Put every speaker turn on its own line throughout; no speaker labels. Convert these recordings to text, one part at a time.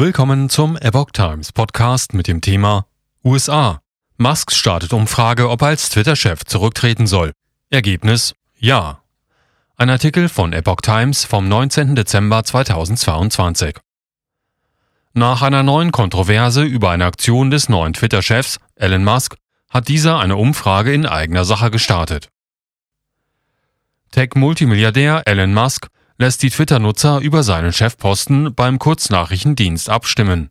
Willkommen zum Epoch Times Podcast mit dem Thema USA. Musk startet Umfrage, ob er als Twitter-Chef zurücktreten soll. Ergebnis Ja. Ein Artikel von Epoch Times vom 19. Dezember 2022. Nach einer neuen Kontroverse über eine Aktion des neuen Twitter-Chefs, Elon Musk, hat dieser eine Umfrage in eigener Sache gestartet. Tech-Multimilliardär Elon Musk lässt die Twitter-Nutzer über seinen Chefposten beim Kurznachrichtendienst abstimmen.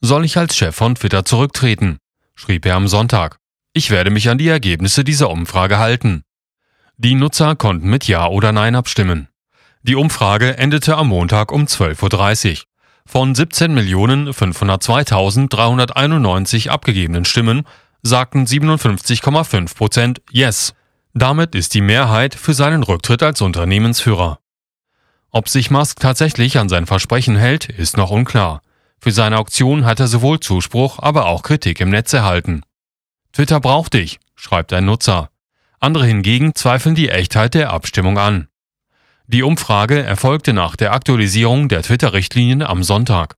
Soll ich als Chef von Twitter zurücktreten? schrieb er am Sonntag. Ich werde mich an die Ergebnisse dieser Umfrage halten. Die Nutzer konnten mit Ja oder Nein abstimmen. Die Umfrage endete am Montag um 12.30 Uhr. Von 17.502.391 abgegebenen Stimmen sagten 57,5 Prozent Yes damit ist die Mehrheit für seinen Rücktritt als Unternehmensführer. Ob sich Musk tatsächlich an sein Versprechen hält, ist noch unklar. Für seine Auktion hat er sowohl Zuspruch, aber auch Kritik im Netz erhalten. Twitter braucht dich, schreibt ein Nutzer. Andere hingegen zweifeln die Echtheit der Abstimmung an. Die Umfrage erfolgte nach der Aktualisierung der Twitter-Richtlinien am Sonntag.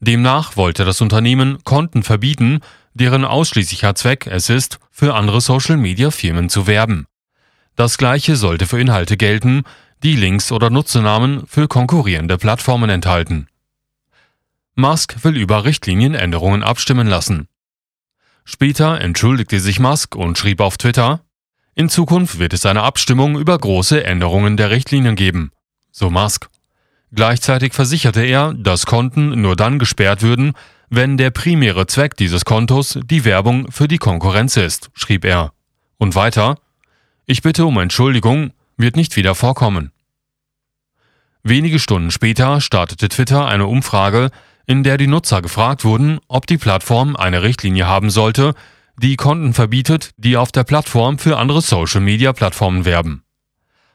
Demnach wollte das Unternehmen Konten verbieten, deren ausschließlicher Zweck es ist, für andere Social-Media-Firmen zu werben. Das gleiche sollte für Inhalte gelten, die Links oder Nutzernamen für konkurrierende Plattformen enthalten. Musk will über Richtlinienänderungen abstimmen lassen. Später entschuldigte sich Musk und schrieb auf Twitter, in Zukunft wird es eine Abstimmung über große Änderungen der Richtlinien geben, so Musk. Gleichzeitig versicherte er, dass Konten nur dann gesperrt würden, wenn der primäre Zweck dieses Kontos die Werbung für die Konkurrenz ist, schrieb er. Und weiter, ich bitte um Entschuldigung, wird nicht wieder vorkommen. Wenige Stunden später startete Twitter eine Umfrage, in der die Nutzer gefragt wurden, ob die Plattform eine Richtlinie haben sollte, die Konten verbietet, die auf der Plattform für andere Social-Media-Plattformen werben.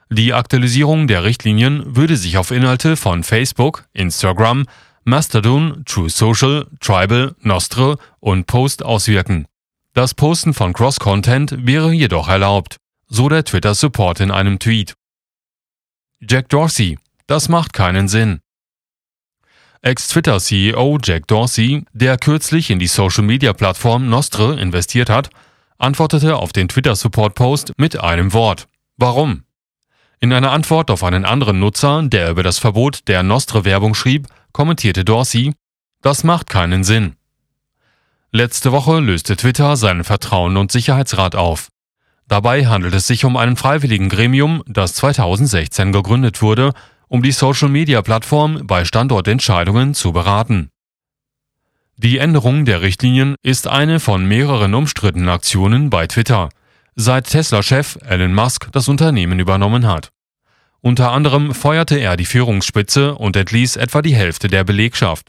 Die Aktualisierung der Richtlinien würde sich auf Inhalte von Facebook, Instagram, Mastodon, True Social, Tribal, Nostre und Post auswirken. Das Posten von Cross-Content wäre jedoch erlaubt, so der Twitter-Support in einem Tweet. Jack Dorsey, das macht keinen Sinn. Ex-Twitter-CEO Jack Dorsey, der kürzlich in die Social-Media-Plattform Nostre investiert hat, antwortete auf den Twitter-Support-Post mit einem Wort. Warum? In einer Antwort auf einen anderen Nutzer, der über das Verbot der Nostre-Werbung schrieb, kommentierte Dorsey, das macht keinen Sinn. Letzte Woche löste Twitter seinen Vertrauen- und Sicherheitsrat auf. Dabei handelt es sich um einen freiwilligen Gremium, das 2016 gegründet wurde, um die Social-Media-Plattform bei Standortentscheidungen zu beraten. Die Änderung der Richtlinien ist eine von mehreren umstrittenen Aktionen bei Twitter, seit Tesla-Chef Elon Musk das Unternehmen übernommen hat. Unter anderem feuerte er die Führungsspitze und entließ etwa die Hälfte der Belegschaft.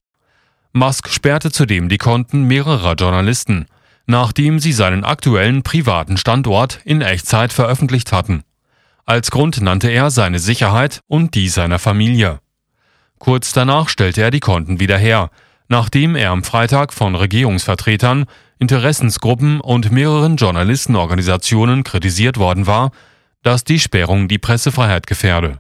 Musk sperrte zudem die Konten mehrerer Journalisten, nachdem sie seinen aktuellen privaten Standort in Echtzeit veröffentlicht hatten. Als Grund nannte er seine Sicherheit und die seiner Familie. Kurz danach stellte er die Konten wieder her, nachdem er am Freitag von Regierungsvertretern, Interessensgruppen und mehreren Journalistenorganisationen kritisiert worden war, dass die Sperrung die Pressefreiheit gefährde